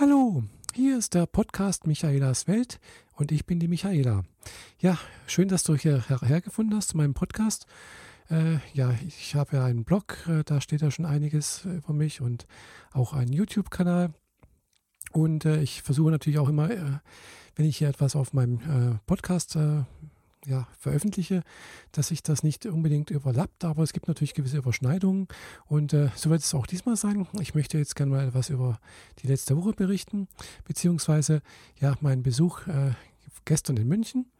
Hallo, hier ist der Podcast Michaelas Welt und ich bin die Michaela. Ja, schön, dass du hierher gefunden hast zu meinem Podcast. Äh, ja, ich habe ja einen Blog, äh, da steht ja schon einiges äh, über mich und auch einen YouTube-Kanal. Und äh, ich versuche natürlich auch immer, äh, wenn ich hier etwas auf meinem äh, Podcast ja, veröffentliche, dass sich das nicht unbedingt überlappt, aber es gibt natürlich gewisse Überschneidungen und äh, so wird es auch diesmal sein. Ich möchte jetzt gerne mal etwas über die letzte Woche berichten, beziehungsweise ja, meinen Besuch äh, gestern in München.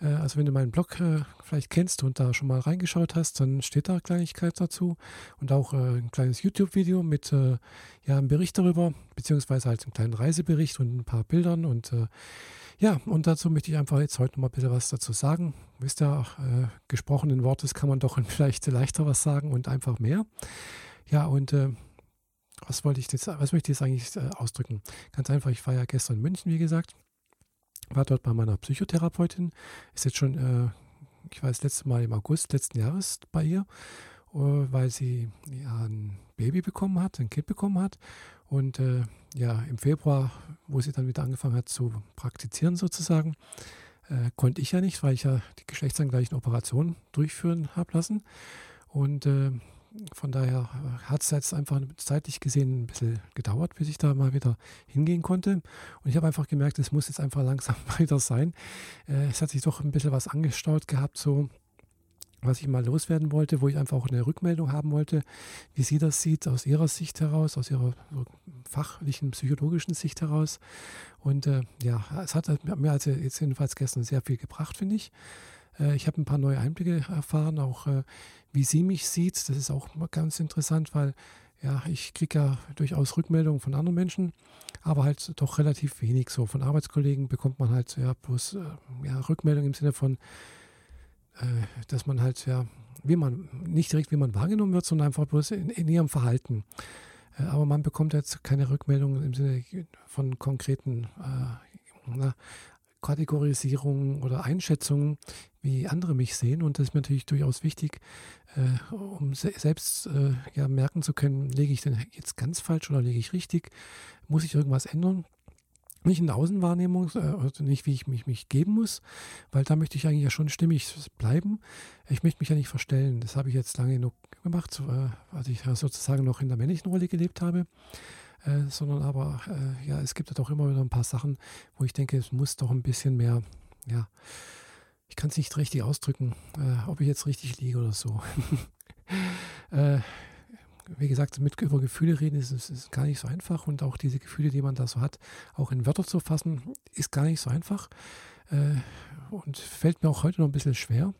Äh, also wenn du meinen Blog äh, vielleicht kennst und da schon mal reingeschaut hast, dann steht da Kleinigkeit dazu und auch äh, ein kleines YouTube-Video mit ja, einem Bericht darüber, beziehungsweise halt einen kleinen Reisebericht und ein paar Bildern und ja, und dazu möchte ich einfach jetzt heute noch mal ein bisschen was dazu sagen. Wisst ihr, äh, gesprochenen Wortes kann man doch vielleicht leichter was sagen und einfach mehr. Ja, und was wollte ich jetzt, was möchte ich jetzt eigentlich ausdrücken? Ganz einfach, ich war ja gestern in München, wie gesagt. War dort bei meiner Psychotherapeutin. Ist jetzt schon, äh, ich war das letzte Mal im August letzten Jahres bei ihr, äh, weil sie ja ein Baby bekommen hat, ein Kind bekommen hat. Und äh, ja, im Februar, wo sie dann wieder angefangen hat zu praktizieren sozusagen, äh, konnte ich ja nicht, weil ich ja die geschlechtsangleichen Operationen durchführen habe lassen. Und äh, von daher hat es jetzt einfach zeitlich gesehen ein bisschen gedauert, bis ich da mal wieder hingehen konnte. Und ich habe einfach gemerkt, es muss jetzt einfach langsam weiter sein. Äh, es hat sich doch ein bisschen was angestaut gehabt, so was ich mal loswerden wollte, wo ich einfach auch eine Rückmeldung haben wollte, wie sie das sieht aus ihrer Sicht heraus, aus ihrer fachlichen, psychologischen Sicht heraus. Und äh, ja, es hat mir also jetzt jedenfalls gestern sehr viel gebracht, finde ich. Äh, ich habe ein paar neue Einblicke erfahren, auch äh, wie sie mich sieht. Das ist auch ganz interessant, weil ja, ich kriege ja durchaus Rückmeldungen von anderen Menschen, aber halt doch relativ wenig so. Von Arbeitskollegen bekommt man halt ja bloß äh, ja, Rückmeldungen im Sinne von, dass man halt, ja, wie man, nicht direkt wie man wahrgenommen wird, sondern einfach bloß in, in ihrem Verhalten. Aber man bekommt jetzt keine Rückmeldung im Sinne von konkreten äh, na, Kategorisierungen oder Einschätzungen, wie andere mich sehen. Und das ist mir natürlich durchaus wichtig, äh, um se selbst äh, ja, merken zu können, lege ich denn jetzt ganz falsch oder lege ich richtig? Muss ich irgendwas ändern? nicht in der Außenwahrnehmung, äh, also nicht wie ich mich, mich geben muss, weil da möchte ich eigentlich ja schon stimmig bleiben. Ich möchte mich ja nicht verstellen. Das habe ich jetzt lange genug gemacht, äh, als ich sozusagen noch in der männlichen Rolle gelebt habe. Äh, sondern aber, äh, ja, es gibt doch immer wieder ein paar Sachen, wo ich denke, es muss doch ein bisschen mehr, ja, ich kann es nicht richtig ausdrücken, äh, ob ich jetzt richtig liege oder so. äh, wie gesagt, mit über Gefühle reden ist, ist, ist, gar nicht so einfach und auch diese Gefühle, die man da so hat, auch in Wörter zu fassen, ist gar nicht so einfach äh, und fällt mir auch heute noch ein bisschen schwer.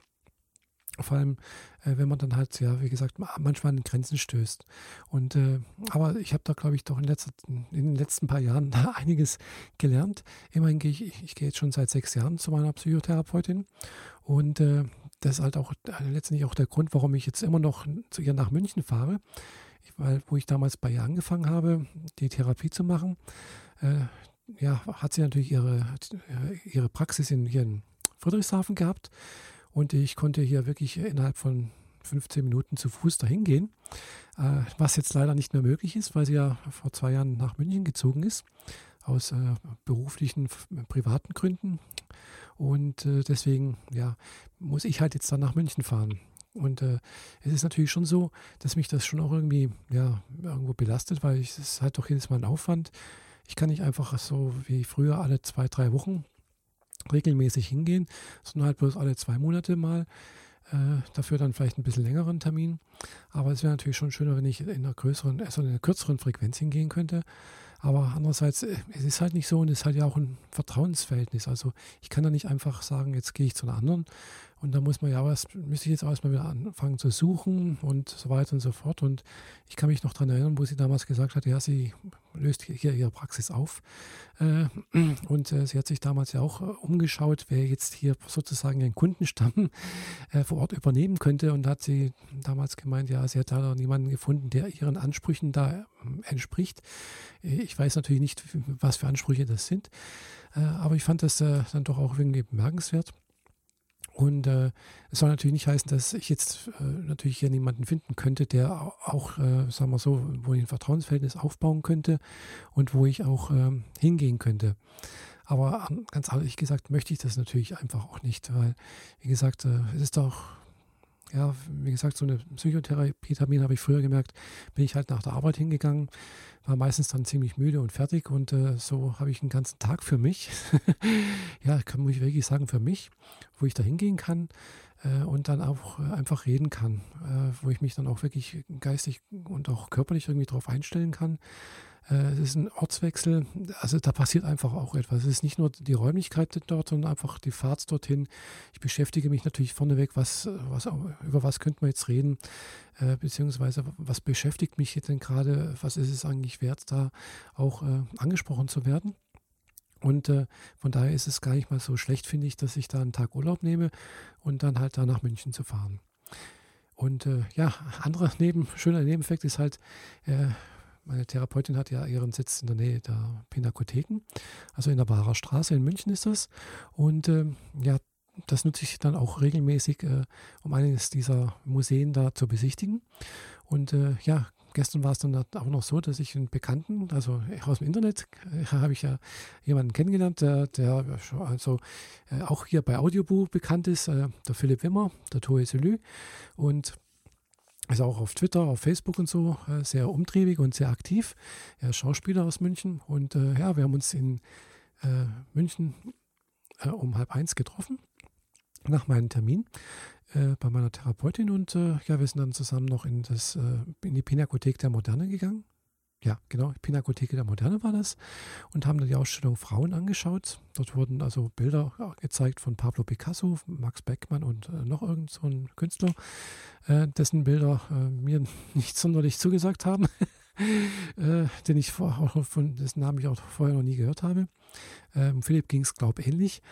Vor allem, äh, wenn man dann halt, ja, wie gesagt, manchmal an Grenzen stößt. Und äh, aber ich habe da, glaube ich, doch in, letzter, in, den letzten paar Jahren da einiges gelernt. Immerhin gehe ich, ich gehe jetzt schon seit sechs Jahren zu meiner Psychotherapeutin und äh, das ist halt auch äh, letztendlich auch der Grund, warum ich jetzt immer noch zu ihr nach München fahre. Ich, weil, wo ich damals bei ihr angefangen habe, die Therapie zu machen, äh, ja, hat sie natürlich ihre, ihre Praxis in, hier in Friedrichshafen gehabt. Und ich konnte hier wirklich innerhalb von 15 Minuten zu Fuß dahin gehen, äh, was jetzt leider nicht mehr möglich ist, weil sie ja vor zwei Jahren nach München gezogen ist, aus äh, beruflichen, privaten Gründen. Und äh, deswegen, ja, muss ich halt jetzt dann nach München fahren. Und äh, es ist natürlich schon so, dass mich das schon auch irgendwie, ja, irgendwo belastet, weil es ist halt doch jedes Mal ein Aufwand. Ich kann nicht einfach so wie früher alle zwei, drei Wochen regelmäßig hingehen, sondern halt bloß alle zwei Monate mal. Äh, dafür dann vielleicht ein bisschen längeren Termin. Aber es wäre natürlich schon schöner, wenn ich in einer größeren, also in einer kürzeren Frequenz hingehen könnte. Aber andererseits, äh, es ist halt nicht so und es ist halt ja auch ein Vertrauensverhältnis. Also ich kann da nicht einfach sagen, jetzt gehe ich zu einer anderen und da muss man ja was, müsste ich jetzt auch erstmal wieder anfangen zu suchen und so weiter und so fort. Und ich kann mich noch daran erinnern, wo sie damals gesagt hat, ja, sie löst hier ihre Praxis auf. Äh, und äh, sie hat sich damals ja auch umgeschaut, wer jetzt hier sozusagen einen Kundenstamm vor Ort übernehmen könnte. Und hat sie damals gemeint, ja, sie hat da niemanden gefunden, der ihren Ansprüchen da entspricht. Ich weiß natürlich nicht, was für Ansprüche das sind, äh, aber ich fand das äh, dann doch auch irgendwie bemerkenswert. Und äh, es soll natürlich nicht heißen, dass ich jetzt äh, natürlich hier niemanden finden könnte, der auch, äh, sagen wir so, wo ich ein Vertrauensverhältnis aufbauen könnte und wo ich auch ähm, hingehen könnte. Aber ganz ehrlich gesagt möchte ich das natürlich einfach auch nicht, weil, wie gesagt, äh, es ist doch ja, wie gesagt, so eine Psychotherapie-Termin habe ich früher gemerkt, bin ich halt nach der Arbeit hingegangen, war meistens dann ziemlich müde und fertig und äh, so habe ich einen ganzen Tag für mich. ja, kann muss ich wirklich sagen, für mich, wo ich da hingehen kann äh, und dann auch äh, einfach reden kann, äh, wo ich mich dann auch wirklich geistig und auch körperlich irgendwie darauf einstellen kann. Äh, es ist ein Ortswechsel, also da passiert einfach auch etwas. Es ist nicht nur die Räumlichkeit dort, sondern einfach die Fahrt dorthin. Ich beschäftige mich natürlich vorneweg, was, was, über was könnte man jetzt reden, äh, beziehungsweise was beschäftigt mich denn gerade, was ist es eigentlich wert, da auch äh, angesprochen zu werden. Und äh, von daher ist es gar nicht mal so schlecht, finde ich, dass ich da einen Tag Urlaub nehme und dann halt da nach München zu fahren. Und äh, ja, anderer neben, schöner Nebeneffekt ist halt, äh, meine Therapeutin hat ja ihren Sitz in der Nähe der Pinakotheken, also in der Barer Straße in München ist das. Und äh, ja, das nutze ich dann auch regelmäßig, äh, um eines dieser Museen da zu besichtigen. Und äh, ja, gestern war es dann auch noch so, dass ich einen Bekannten, also aus dem Internet, äh, habe ich ja jemanden kennengelernt, der, der also äh, auch hier bei Audioboo bekannt ist, äh, der Philipp Wimmer, der Toe Selü. Und ist auch auf Twitter, auf Facebook und so äh, sehr umtriebig und sehr aktiv. Er ist Schauspieler aus München und äh, ja, wir haben uns in äh, München äh, um halb eins getroffen nach meinem Termin äh, bei meiner Therapeutin und äh, ja, wir sind dann zusammen noch in, das, in die Pinakothek der Moderne gegangen ja, genau, Pinakotheke der Moderne war das und haben dann die Ausstellung Frauen angeschaut. Dort wurden also Bilder gezeigt von Pablo Picasso, Max Beckmann und äh, noch irgend so ein Künstler, äh, dessen Bilder äh, mir nicht sonderlich zugesagt haben, den ich vor, von dessen Namen ich auch vorher noch nie gehört habe. Ähm, Philipp ging es, glaube ich, ähnlich,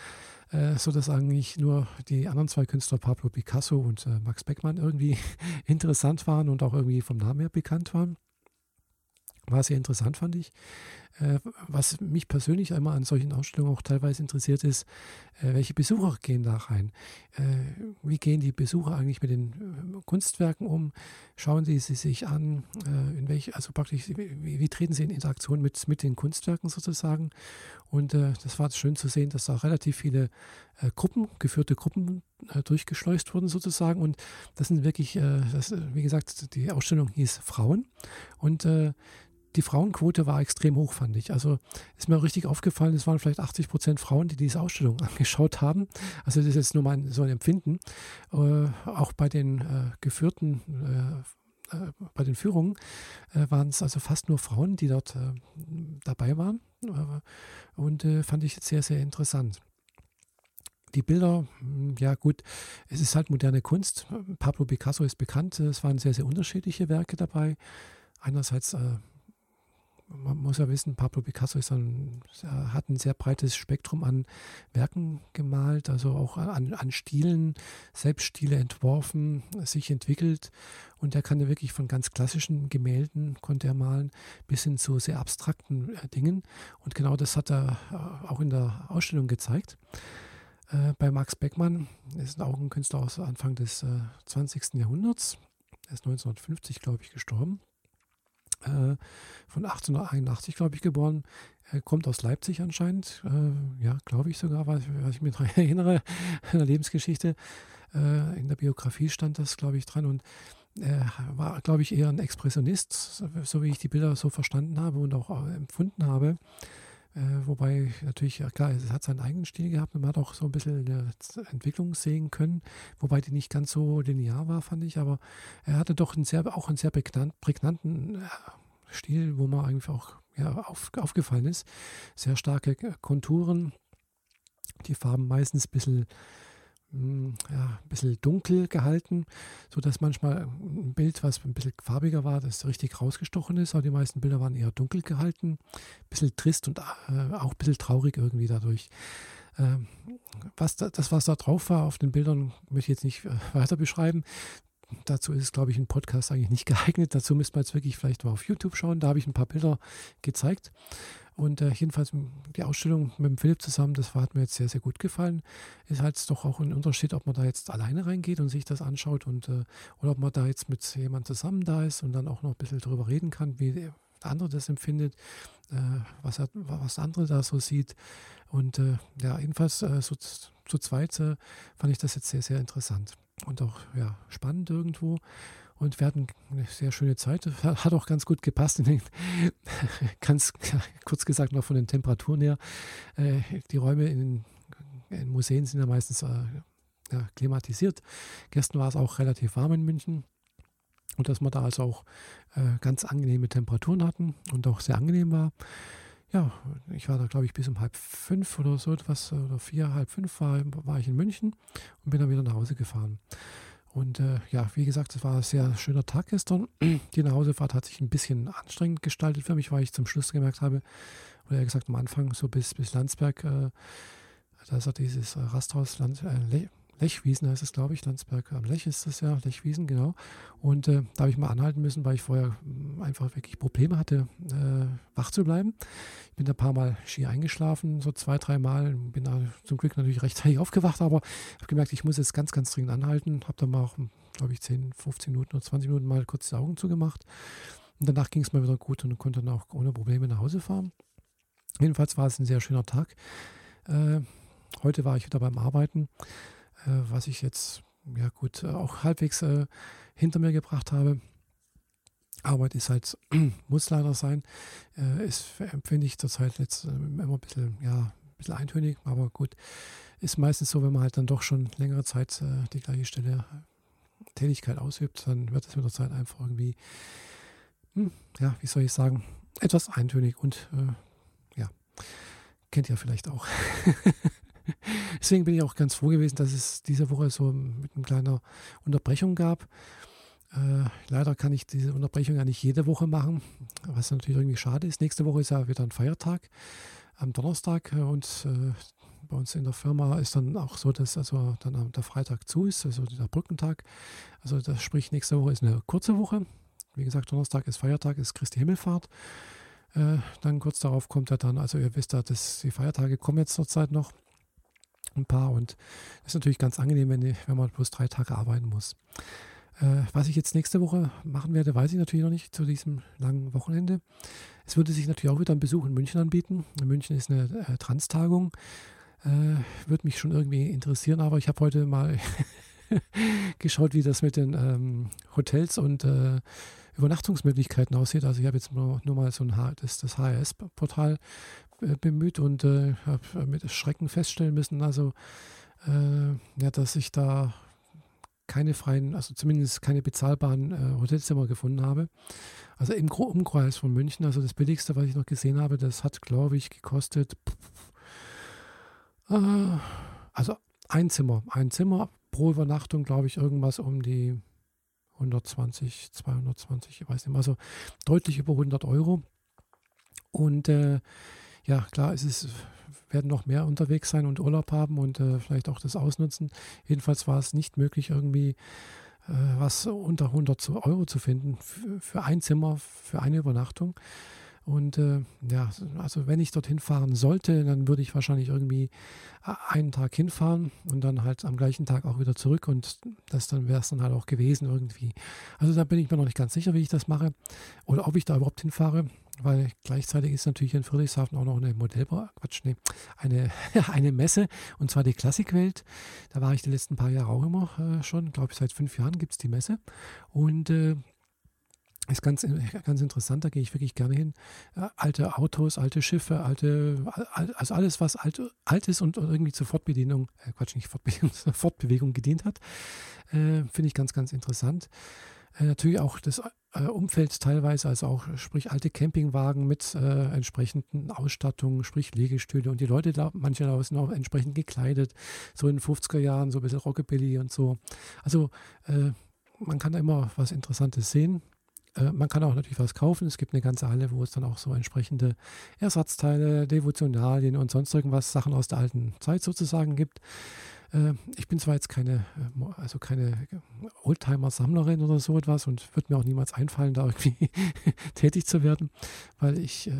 äh, so dass eigentlich nur die anderen zwei Künstler, Pablo Picasso und Max Beckmann, irgendwie interessant waren und auch irgendwie vom Namen her bekannt waren. War sehr interessant, fand ich. Äh, was mich persönlich einmal an solchen Ausstellungen auch teilweise interessiert ist, äh, welche Besucher gehen da rein? Äh, wie gehen die Besucher eigentlich mit den Kunstwerken um? Schauen sie sie sich an? in welche, also praktisch, wie, wie, treten sie in Interaktion mit, mit den Kunstwerken sozusagen? Und das war schön zu sehen, dass da relativ viele Gruppen, geführte Gruppen durchgeschleust wurden sozusagen. Und das sind wirklich, das, wie gesagt, die Ausstellung hieß Frauen. Und die Frauenquote war extrem hoch, fand ich. Also ist mir richtig aufgefallen, es waren vielleicht 80 Prozent Frauen, die diese Ausstellung angeschaut haben. Also das ist jetzt nur mein so ein Empfinden. Äh, auch bei den äh, geführten, äh, äh bei den Führungen äh, waren es also fast nur Frauen, die dort äh, dabei waren. und fand ich sehr, sehr interessant die Bilder, hm, ja gut, es ist halt moderne Kunst. Pablo Picasso ist bekannt, es waren sehr, sehr unterschiedliche Werke dabei. Einerseits äh, man muss ja wissen, Pablo Picasso ein, hat ein sehr breites Spektrum an Werken gemalt, also auch an, an Stilen, selbst Stile entworfen, sich entwickelt. Und er kann ja wirklich von ganz klassischen Gemälden, konnte er malen, bis hin zu sehr abstrakten äh, Dingen. Und genau das hat er äh, auch in der Ausstellung gezeigt. Äh, bei Max Beckmann ist auch ein Künstler aus Anfang des 20. Jahrhunderts. Er ist 1950, glaube ich, gestorben äh, von 1881, glaube ich, geboren. Er kommt aus Leipzig anscheinend. Äh, ja, glaube ich sogar, was, was ich mir daran erinnere, in der Lebensgeschichte. Äh, in der Biografie stand das, glaube ich, dran. Und er war, glaube ich, eher ein Expressionist, so wie ich die Bilder so verstanden habe und auch äh, empfunden habe. Äh, wobei natürlich, ja klar, es hat seinen eigenen Stil gehabt und man hat auch so ein bisschen eine Entwicklung sehen können, wobei die nicht ganz so linear war, fand ich, aber er hatte doch einen sehr, auch einen sehr prägnanten äh, Stil, wo man eigentlich auch ja, auf, aufgefallen ist. Sehr starke Konturen, die Farben meistens ein bisschen ja, ein bisschen dunkel gehalten, sodass manchmal ein Bild, was ein bisschen farbiger war, das richtig rausgestochen ist, aber die meisten Bilder waren eher dunkel gehalten, ein bisschen trist und äh, auch ein bisschen traurig irgendwie dadurch. Ähm, was da, das, was da drauf war auf den Bildern, möchte ich jetzt nicht äh, weiter beschreiben. Dazu ist, glaube ich, ein Podcast eigentlich nicht geeignet. Dazu müsste man jetzt wirklich vielleicht mal auf YouTube schauen. Da habe ich ein paar Bilder gezeigt. Und äh, jedenfalls die Ausstellung mit dem Philipp zusammen, das hat mir jetzt sehr, sehr gut gefallen. Ist halt doch auch ein Unterschied, ob man da jetzt alleine reingeht und sich das anschaut und äh, oder ob man da jetzt mit jemand zusammen da ist und dann auch noch ein bisschen drüber reden kann, wie der andere das empfindet, äh, was, er, was der andere da so sieht. Und äh, ja, jedenfalls äh, so zu zweit äh, fand ich das jetzt sehr, sehr interessant und auch ja, spannend irgendwo. Und wir hatten eine sehr schöne Zeit. Hat auch ganz gut gepasst. Den, ganz kurz gesagt noch von den Temperaturen her. Äh, die Räume in, in, Museen sind ja meistens äh, ja, klimatisiert. Gestern war es auch relativ warm in München. Und dass wir da also auch äh, ganz angenehme Temperaturen hatten und auch sehr angenehm war. Ja, ich war da, glaube ich, bis um halb fünf oder so etwas, oder vier, halb fünf war, war ich in München und bin dann wieder nach Hause gefahren. Und äh, ja, wie gesagt, es war ein sehr schöner Tag gestern. Die Nachhausefahrt hat sich ein bisschen anstrengend gestaltet für mich, weil ich zum Schluss gemerkt habe, oder eher gesagt am Anfang, so bis, bis Landsberg, äh, da ist ja dieses Rasthaus Land, äh, Lechwiesen heißt es, glaube ich. Landsberg am Lech ist das ja, Lechwiesen, genau. Und äh, da habe ich mal anhalten müssen, weil ich vorher hm, einfach wirklich Probleme hatte, äh, wach zu bleiben. Ich bin da ein paar Mal Ski eingeschlafen, so zwei, drei Mal. Bin da zum Glück natürlich rechtzeitig aufgewacht, aber habe gemerkt, ich muss jetzt ganz, ganz dringend anhalten. Habe dann mal auch, glaube ich, 10, 15 Minuten oder 20 Minuten mal kurz die Augen zugemacht. Und danach ging es mal wieder gut und konnte dann auch ohne Probleme nach Hause fahren. Jedenfalls war es ein sehr schöner Tag. Äh, heute war ich wieder beim Arbeiten. Äh, was ich jetzt, ja gut, äh, auch halbwegs äh, hinter mir gebracht habe. Arbeit ist halt, muss leider sein, ist, empfinde ich zurzeit jetzt immer ein bisschen, ja, ein bisschen eintönig, aber gut, ist meistens so, wenn man halt dann doch schon längere Zeit die gleiche Stelle Tätigkeit ausübt, dann wird es mit der Zeit einfach irgendwie, hm, ja, wie soll ich sagen, etwas eintönig und äh, ja, kennt ihr vielleicht auch. Deswegen bin ich auch ganz froh gewesen, dass es diese Woche so mit einer kleinen Unterbrechung gab. Äh, leider kann ich diese Unterbrechung ja nicht jede Woche machen, was natürlich irgendwie schade ist. Nächste Woche ist ja wieder ein Feiertag am Donnerstag und äh, bei uns in der Firma ist dann auch so, dass also dann der Freitag zu ist, also der Brückentag. Also das sprich, nächste Woche ist eine kurze Woche. Wie gesagt, Donnerstag ist Feiertag, ist Christi Himmelfahrt. Äh, dann kurz darauf kommt er dann, also ihr wisst ja, dass die Feiertage kommen jetzt zur Zeit noch ein paar und das ist natürlich ganz angenehm, wenn, wenn man bloß drei Tage arbeiten muss. Äh, was ich jetzt nächste Woche machen werde, weiß ich natürlich noch nicht zu diesem langen Wochenende. Es würde sich natürlich auch wieder ein Besuch in München anbieten. In München ist eine äh, Trans-Tagung. Äh, würde mich schon irgendwie interessieren, aber ich habe heute mal geschaut, wie das mit den ähm, Hotels und äh, Übernachtungsmöglichkeiten aussieht. Also ich habe jetzt nur, nur mal so ein das, das HRS-Portal bemüht und äh, habe mit Schrecken feststellen müssen, also äh, ja, dass ich da keine freien, also zumindest keine bezahlbaren äh, Hotelzimmer gefunden habe. Also im Umkreis von München, also das billigste, was ich noch gesehen habe, das hat, glaube ich, gekostet, äh, also ein Zimmer, ein Zimmer pro Übernachtung, glaube ich, irgendwas um die 120, 220, ich weiß nicht mehr, also deutlich über 100 Euro. Und äh, ja, klar, es ist, werden noch mehr unterwegs sein und Urlaub haben und äh, vielleicht auch das ausnutzen. Jedenfalls war es nicht möglich, irgendwie äh, was unter 100 Euro zu finden für, ein Zimmer, für eine Übernachtung. Und äh, ja, also wenn ich dorthin fahren sollte, dann würde ich wahrscheinlich irgendwie äh, einen Tag hinfahren und dann halt am gleichen Tag auch wieder zurück und das dann wäre es dann halt auch gewesen irgendwie. Also da bin ich mir noch nicht ganz sicher, wie ich das mache oder ob ich da überhaupt hinfahre, weil gleichzeitig ist natürlich in Friedrichshafen auch noch eine Modellbau, Quatsch, nee, eine, eine Messe und zwar die Klassikwelt. Da war ich die letzten paar Jahre auch immer äh, schon, glaube ich seit fünf Jahren gibt es die Messe und äh, ist ganz, ganz interessant, da gehe ich wirklich gerne hin. Alte Autos, alte Schiffe, alte, also alles, was alt, alt ist und irgendwie zur Fortbedienung, äh Quatsch, nicht Fortbedienung, Fortbewegung gedient hat, äh, finde ich ganz, ganz interessant. Äh, natürlich auch das äh, Umfeld teilweise, also auch, sprich, alte Campingwagen mit äh, entsprechenden Ausstattungen, sprich Liegestühle und die Leute da, manche da sind auch entsprechend gekleidet, so in den 50er Jahren, so ein bisschen Rockabilly und so. Also, äh, man kann da immer was Interessantes sehen. Äh, man kann auch natürlich was kaufen. Es gibt eine ganze Halle, wo es dann auch so entsprechende Ersatzteile, Devotionalien und sonst irgendwas, Sachen aus der alten Zeit sozusagen gibt. Äh, ich bin zwar jetzt keine, äh, also keine Oldtimer-Sammlerin oder so etwas und würde mir auch niemals einfallen, da irgendwie tätig zu werden, weil ich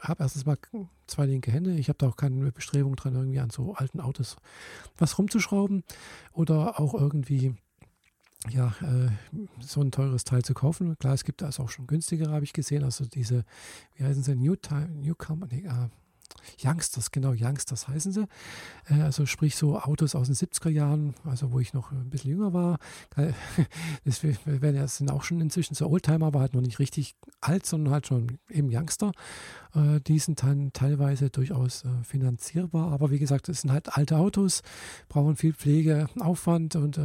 habe erstens mal zwei linke Hände. Ich habe da auch keine Bestrebung dran, irgendwie an so alten Autos was rumzuschrauben oder auch irgendwie ja, äh, so ein teures Teil zu kaufen. Klar, es gibt also auch schon günstigere, habe ich gesehen. Also diese, wie heißen sie, Newcomer, Newcomer nee, äh, Youngsters, genau, Youngsters heißen sie. Äh, also sprich so Autos aus den 70er Jahren, also wo ich noch ein bisschen jünger war. Das sind auch schon inzwischen so Oldtimer, aber halt noch nicht richtig alt, sondern halt schon eben Youngster. Äh, die sind dann teilweise durchaus äh, finanzierbar, aber wie gesagt, das sind halt alte Autos, brauchen viel Pflegeaufwand und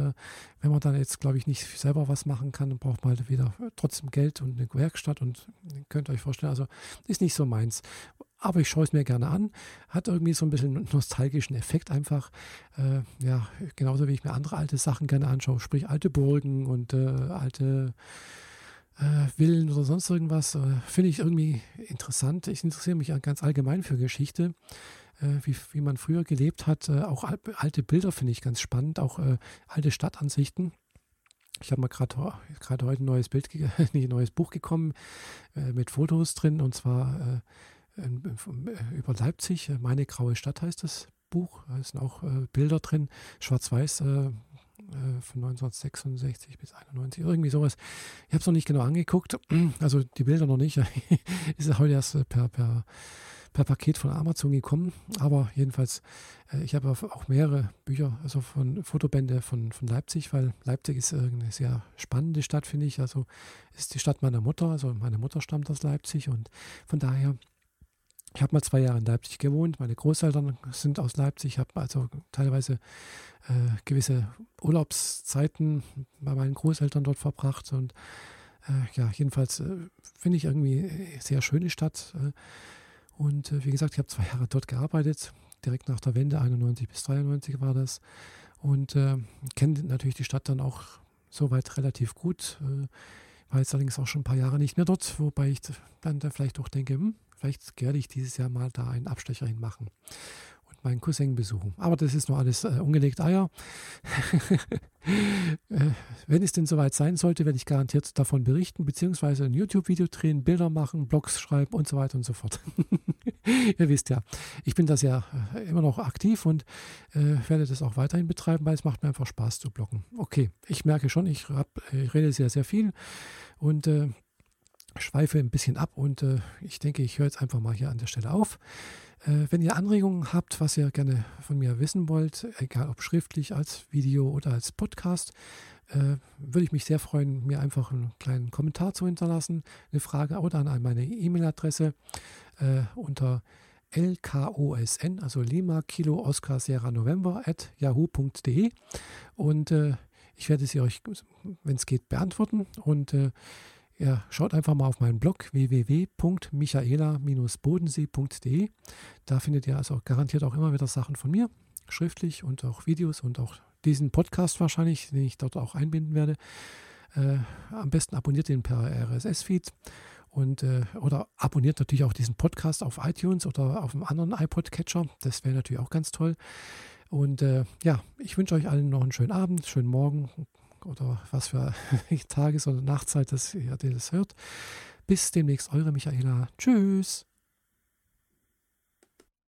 wenn man dann jetzt, glaube ich, nicht selber was machen kann, dann braucht man halt wieder trotzdem Geld und eine Werkstatt und könnt ihr euch vorstellen, also ist nicht so meins aber ich schaue es mir gerne an. Hat irgendwie so ein bisschen nostalgischen Effekt einfach. Äh, ja, genauso wie ich mir andere alte Sachen gerne anschaue, sprich alte Burgen und äh, alte äh, Villen oder sonst irgendwas. Äh, finde ich irgendwie interessant. Ich interessiere mich ganz allgemein für Geschichte. Äh, wie, wie man früher gelebt hat. Äh, auch alte Bilder finde ich ganz spannend, auch alte Stadtansichten. Ich habe mal gerade heute ein neues Bild, ein neues Buch gekommen mit Fotos drin und zwar äh, über Leipzig. Äh, Meine graue Stadt heißt das Buch. Da sind auch äh, Bilder drin, schwarz-weiß von 1966 bis 91, irgendwie sowas. Ich habe es noch nicht genau angeguckt, also die Bilder noch nicht. ist heute erst per, per, per Paket von Amazon gekommen. Aber jedenfalls, ich habe auch mehrere Bücher, also von Fotobände von, von Leipzig, weil Leipzig ist eine sehr spannende Stadt, finde ich. Also ist die Stadt meiner Mutter, also meine Mutter stammt aus Leipzig und von daher ich habe mal zwei Jahre in Leipzig gewohnt. Meine Großeltern sind aus Leipzig. Ich habe also teilweise äh, gewisse Urlaubszeiten bei meinen Großeltern dort verbracht. Und äh, ja, jedenfalls äh, finde ich irgendwie eine sehr schöne Stadt. Äh, und äh, wie gesagt, ich habe zwei Jahre dort gearbeitet. Direkt nach der Wende, 91 bis 93 war das. Und äh, kenne natürlich die Stadt dann auch soweit relativ gut. war jetzt allerdings auch schon ein paar Jahre nicht mehr dort, wobei ich dann da vielleicht auch denke, hm, Vielleicht werde ich dieses Jahr mal da einen Abstecher hin machen und meinen Cousin besuchen. Aber das ist nur alles äh, ungelegt Eier. äh, wenn es denn soweit sein sollte, werde ich garantiert davon berichten, beziehungsweise ein YouTube-Video drehen, Bilder machen, Blogs schreiben und so weiter und so fort. Ihr wisst ja, ich bin das ja äh, immer noch aktiv und äh, werde das auch weiterhin betreiben, weil es macht mir einfach Spaß zu bloggen. Okay, ich merke schon, ich, hab, ich rede sehr, sehr viel und schweife ein bisschen ab und äh, ich denke, ich höre jetzt einfach mal hier an der Stelle auf. Äh, wenn ihr Anregungen habt, was ihr gerne von mir wissen wollt, egal ob schriftlich, als Video oder als Podcast, äh, würde ich mich sehr freuen, mir einfach einen kleinen Kommentar zu hinterlassen, eine Frage oder an meine E-Mail-Adresse äh, unter lkosn, also Lima Kilo Oscar Sierra November at yahoo.de und äh, ich werde sie euch, wenn es geht, beantworten und äh, ja, schaut einfach mal auf meinen Blog www.michaela-bodensee.de. Da findet ihr also garantiert auch immer wieder Sachen von mir, schriftlich und auch Videos und auch diesen Podcast wahrscheinlich, den ich dort auch einbinden werde. Äh, am besten abonniert den per RSS-Feed und äh, oder abonniert natürlich auch diesen Podcast auf iTunes oder auf einem anderen iPod-Catcher. Das wäre natürlich auch ganz toll. Und äh, ja, ich wünsche euch allen noch einen schönen Abend, schönen Morgen, oder was für Tages- oder Nachtzeit das ihr das hört. Bis demnächst, eure Michaela. Tschüss.